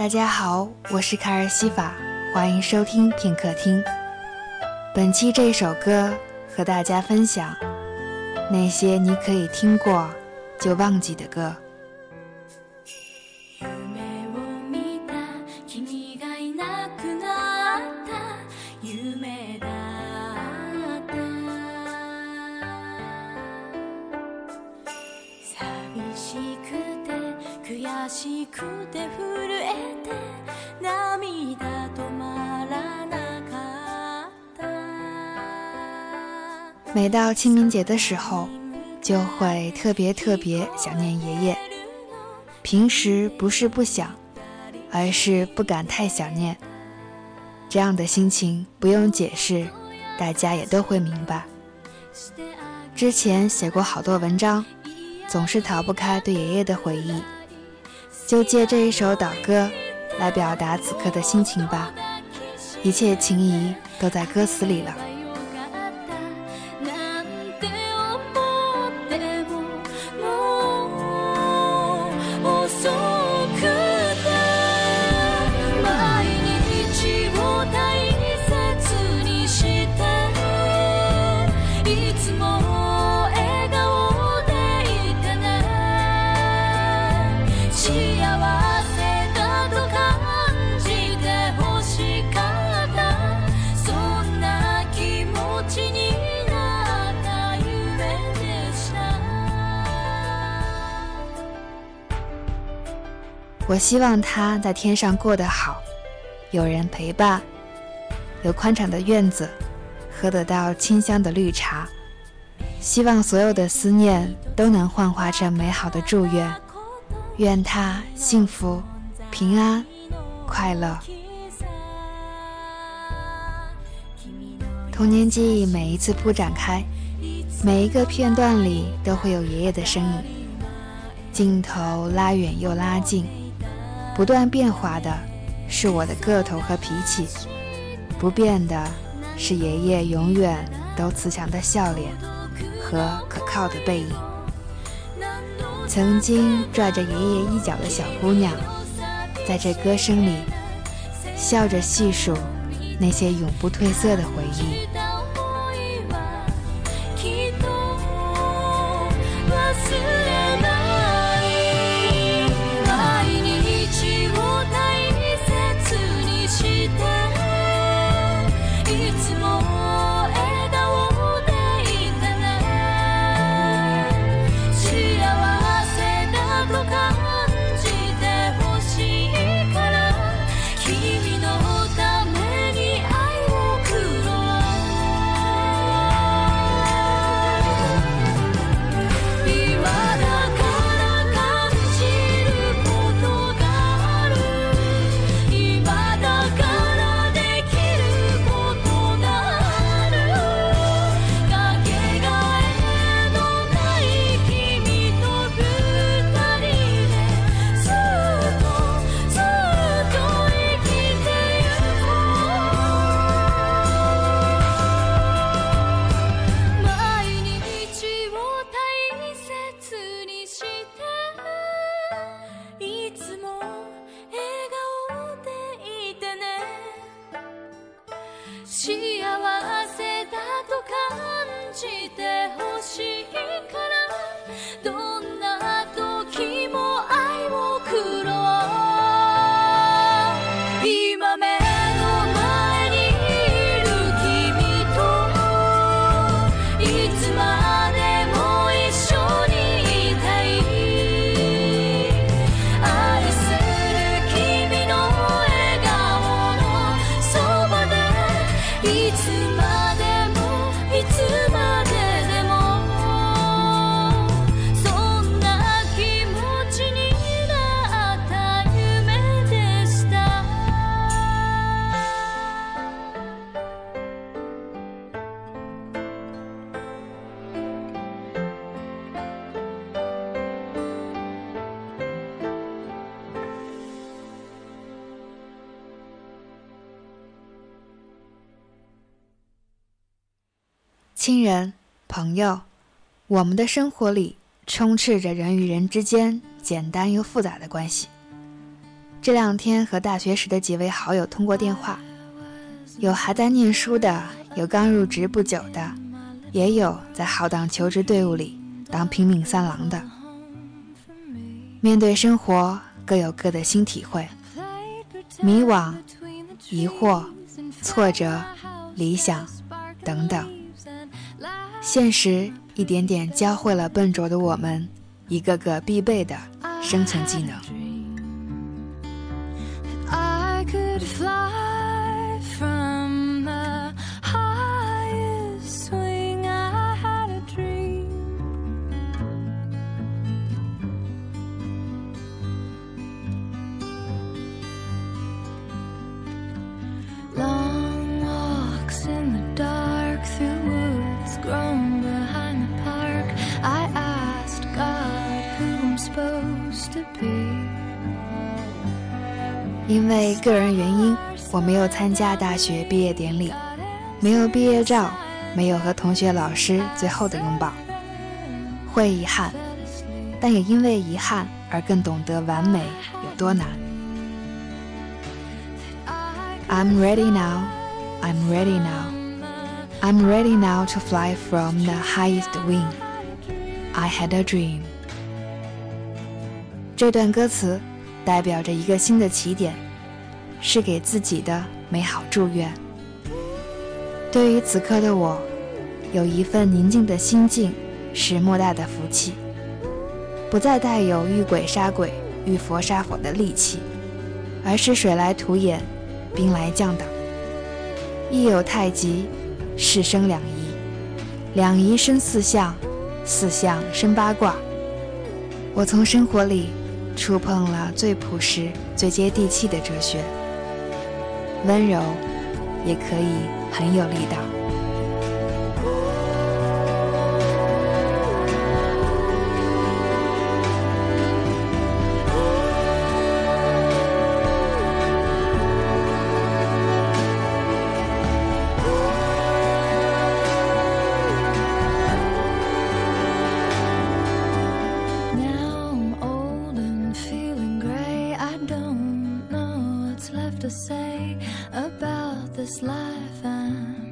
大家好，我是卡尔西法，欢迎收听片刻听。本期这首歌和大家分享那些你可以听过就忘记的歌。每到清明节的时候，就会特别特别想念爷爷。平时不是不想，而是不敢太想念。这样的心情不用解释，大家也都会明白。之前写过好多文章，总是逃不开对爷爷的回忆。就借这一首岛歌来表达此刻的心情吧，一切情谊都在歌词里了。我希望他在天上过得好，有人陪伴，有宽敞的院子，喝得到清香的绿茶。希望所有的思念都能幻化成美好的祝愿，愿他幸福、平安、快乐。童年记忆每一次铺展开，每一个片段里都会有爷爷的身影，镜头拉远又拉近。不断变化的是我的个头和脾气，不变的是爷爷永远都慈祥的笑脸和可靠的背影。曾经拽着爷爷衣角的小姑娘，在这歌声里笑着细数那些永不褪色的回忆。cite 亲人、朋友，我们的生活里充斥着人与人之间简单又复杂的关系。这两天和大学时的几位好友通过电话，有还在念书的，有刚入职不久的，也有在浩荡求职队伍里当拼命三郎的。面对生活，各有各的新体会，迷惘、疑惑、挫折、理想等等，现实一点点教会了笨拙的我们一个个必备的生存技能。I could fly. 因为个人原因，我没有参加大学毕业典礼，没有毕业照，没有和同学老师最后的拥抱，会遗憾，但也因为遗憾而更懂得完美有多难。I'm ready now, I'm ready now, I'm ready now to fly from the highest wing. I had a dream. 这段歌词代表着一个新的起点，是给自己的美好祝愿。对于此刻的我，有一份宁静的心境是莫大的福气，不再带有遇鬼杀鬼、遇佛杀佛的戾气，而是水来土掩，兵来将挡。一有太极，事生两仪，两仪生四象，四象生八卦。我从生活里。触碰了最朴实、最接地气的哲学，温柔也可以很有力道。say about this life and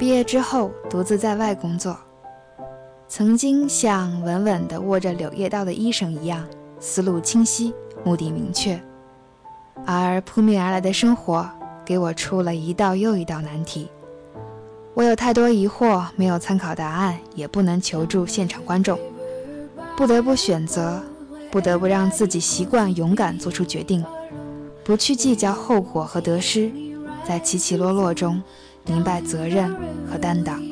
毕业之后，独自在外工作，曾经像稳稳地握着柳叶刀的医生一样，思路清晰，目的明确。而扑面而来的生活，给我出了一道又一道难题。我有太多疑惑，没有参考答案，也不能求助现场观众，不得不选择，不得不让自己习惯勇敢做出决定，不去计较后果和得失，在起起落落中。明白责任和担当。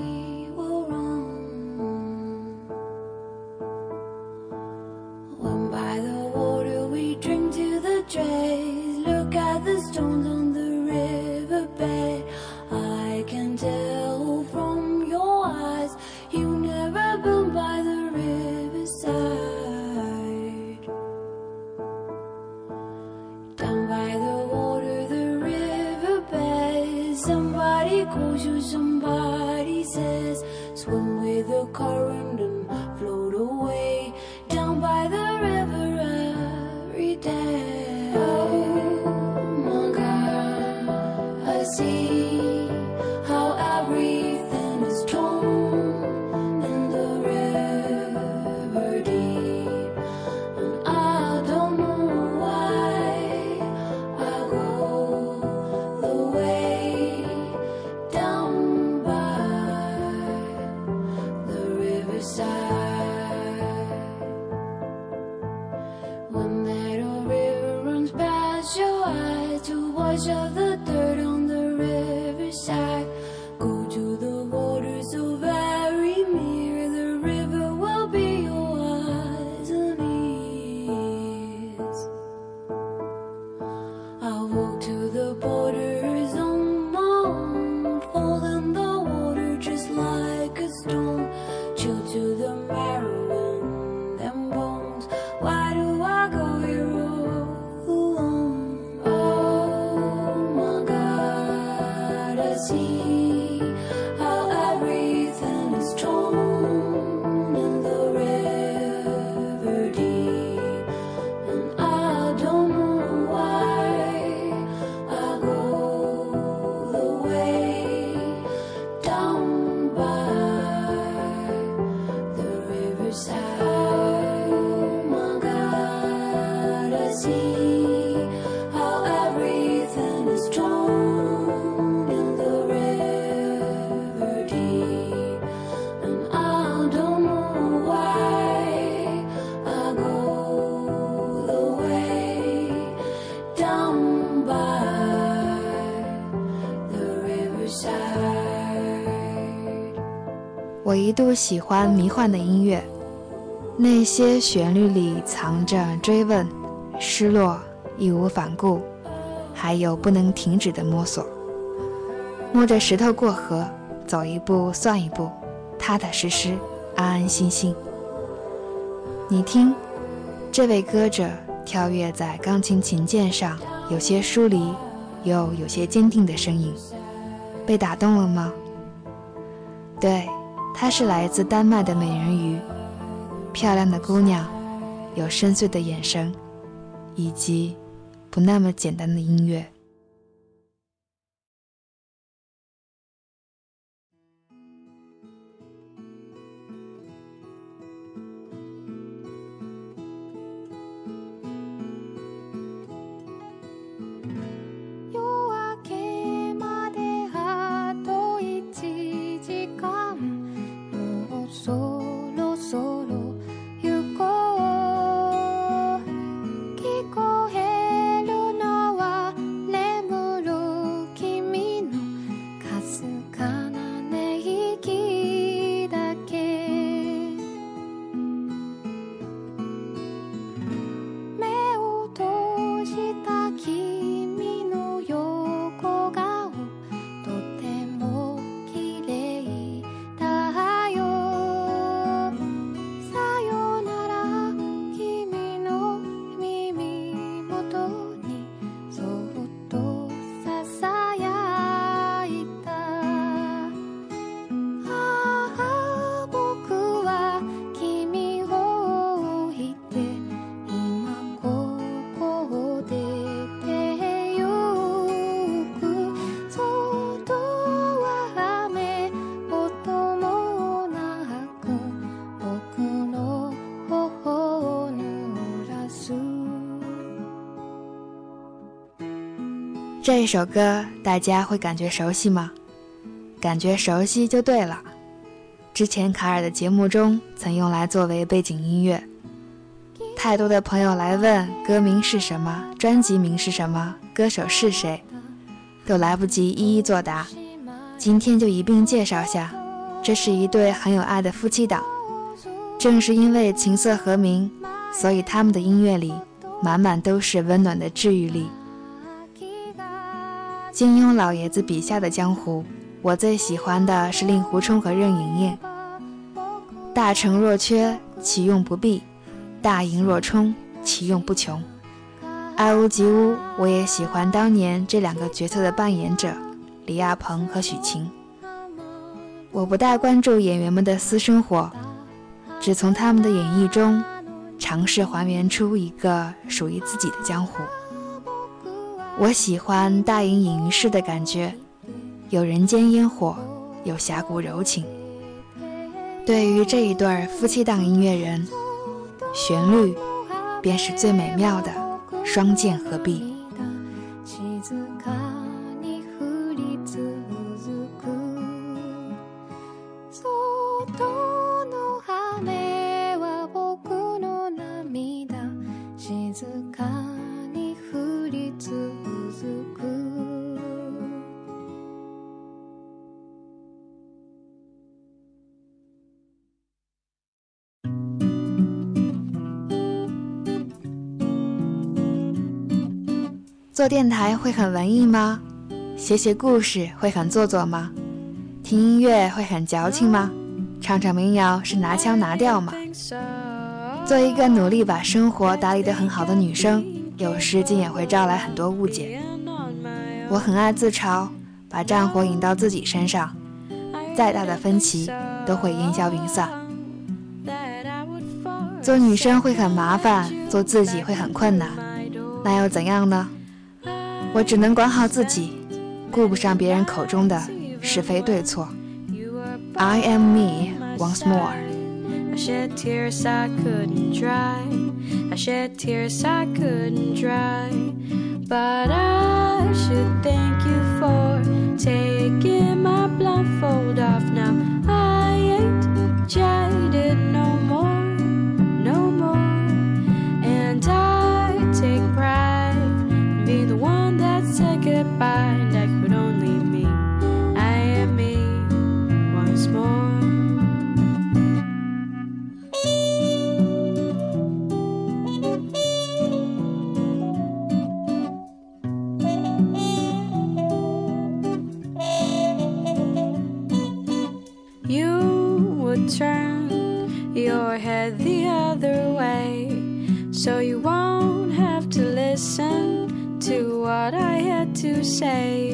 一度喜欢迷幻的音乐，那些旋律里藏着追问、失落、义无反顾，还有不能停止的摸索。摸着石头过河，走一步算一步，踏踏实实，安安心心。你听，这位歌者跳跃在钢琴琴键上，有些疏离，又有些坚定的声音，被打动了吗？对。她是来自丹麦的美人鱼，漂亮的姑娘，有深邃的眼神，以及不那么简单的音乐。这一首歌大家会感觉熟悉吗？感觉熟悉就对了。之前卡尔的节目中曾用来作为背景音乐。太多的朋友来问歌名是什么，专辑名是什么，歌手是谁，都来不及一一作答。今天就一并介绍下，这是一对很有爱的夫妻档。正是因为琴瑟和鸣，所以他们的音乐里满满都是温暖的治愈力。金庸老爷子笔下的江湖，我最喜欢的是令狐冲和任盈盈。大成若缺，其用不弊；大盈若冲，其用不穷。爱屋及乌，我也喜欢当年这两个角色的扮演者李亚鹏和许晴。我不大关注演员们的私生活，只从他们的演绎中尝试还原出一个属于自己的江湖。我喜欢大隐隐于市的感觉，有人间烟火，有峡谷柔情。对于这一对夫妻档音乐人，旋律便是最美妙的双剑合璧。做电台会很文艺吗？写写故事会很做作吗？听音乐会很矫情吗？唱唱民谣是拿腔拿调吗？做一个努力把生活打理得很好的女生，有时竟也会招来很多误解。我很爱自嘲，把战火引到自己身上，再大的分歧都会烟消云散。做女生会很麻烦，做自己会很困难，那又怎样呢？我只能管好自己，顾不上别人口中的是非对错。I am me once more. I shed tears I couldn't dry. I shed tears I couldn't dry. But I should thank you for taking my blindfold off now. I ain't jaded no Bye. To say.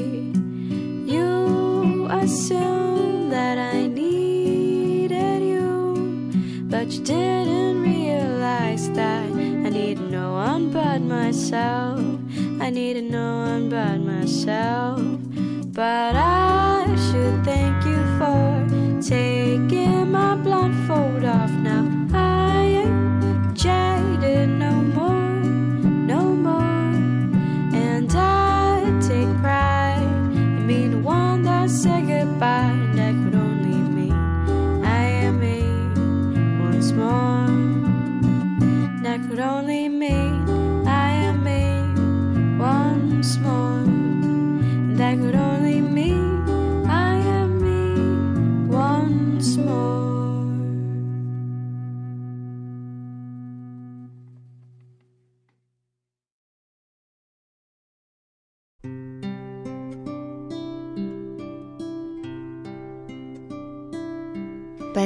You assumed that I needed you, but you didn't realize that I needed no one but myself. I needed no one but myself. But I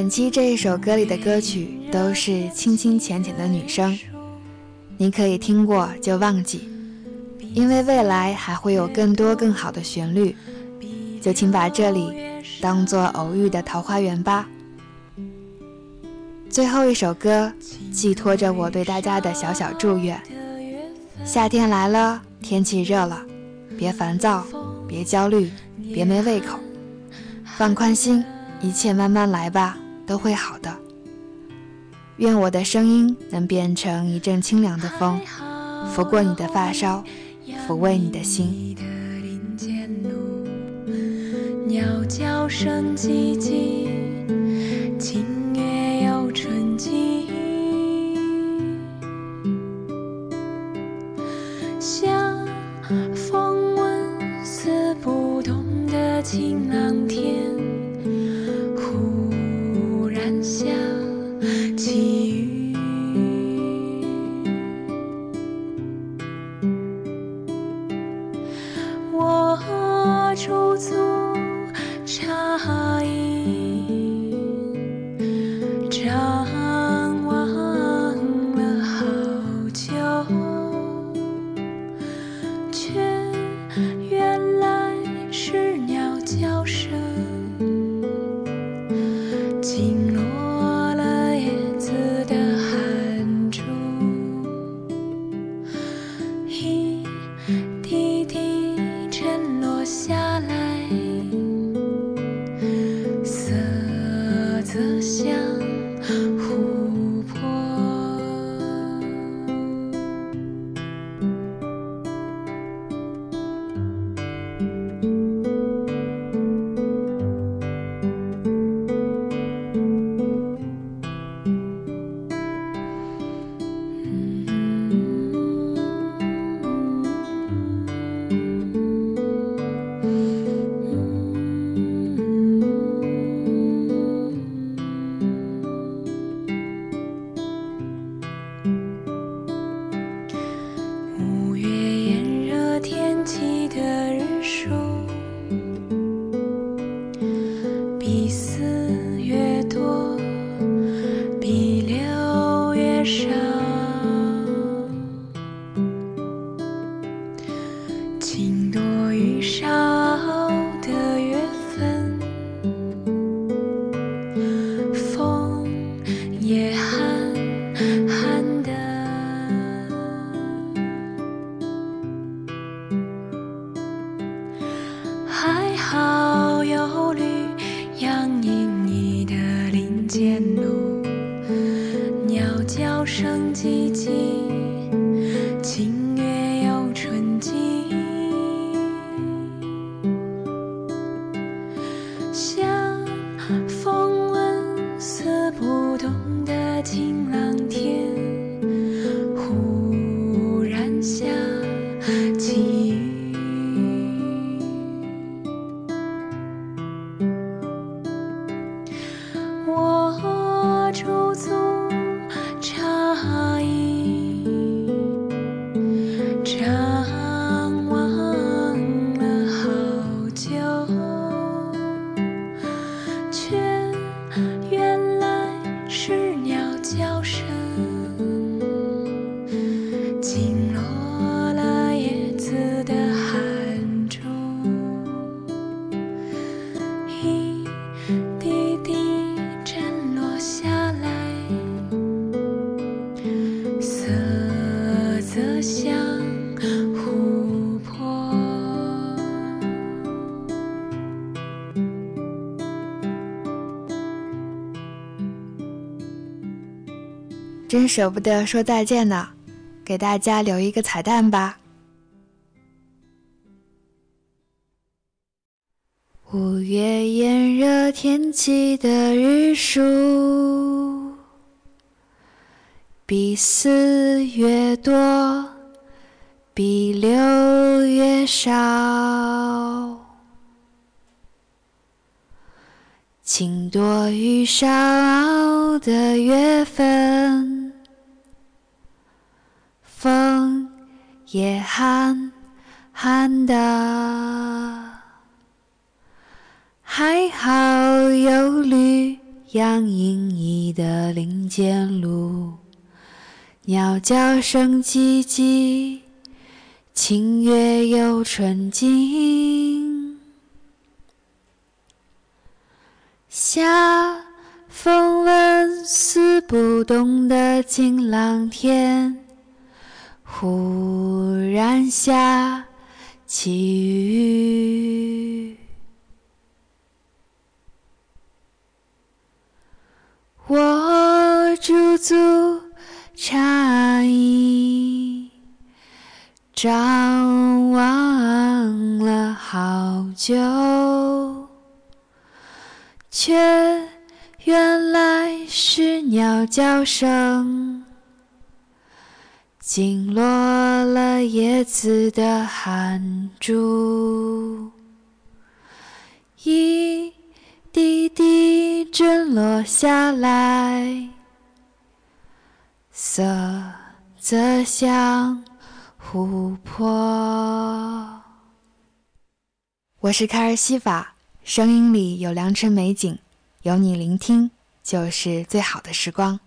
本期这一首歌里的歌曲都是清清浅浅的女声，你可以听过就忘记。因为未来还会有更多更好的旋律，就请把这里当做偶遇的桃花源吧。最后一首歌寄托着我对大家的小小祝愿：夏天来了，天气热了，别烦躁，别焦虑，别没胃口，放宽心，一切慢慢来吧，都会好的。愿我的声音能变成一阵清凉的风，拂过你的发梢。抚慰你的心。鸟叫声寂寂，清月又春季，像风纹丝不动的晴朗天。彼此。真舍不得说再见呢，给大家留一个彩蛋吧。五月炎热天气的日数，比四月多，比六月少。晴多雨少的月份，风也寒寒的，还好有绿杨阴翳的林间路，鸟叫声唧唧，清月又纯净。夏风纹丝不动的晴朗天，忽然下起雨。我驻足诧异，张望了好久。却原来是鸟叫声，惊落了叶子的汗珠，一滴滴坠落下来，色泽像琥珀。我是卡尔西法。声音里有良辰美景，有你聆听就是最好的时光。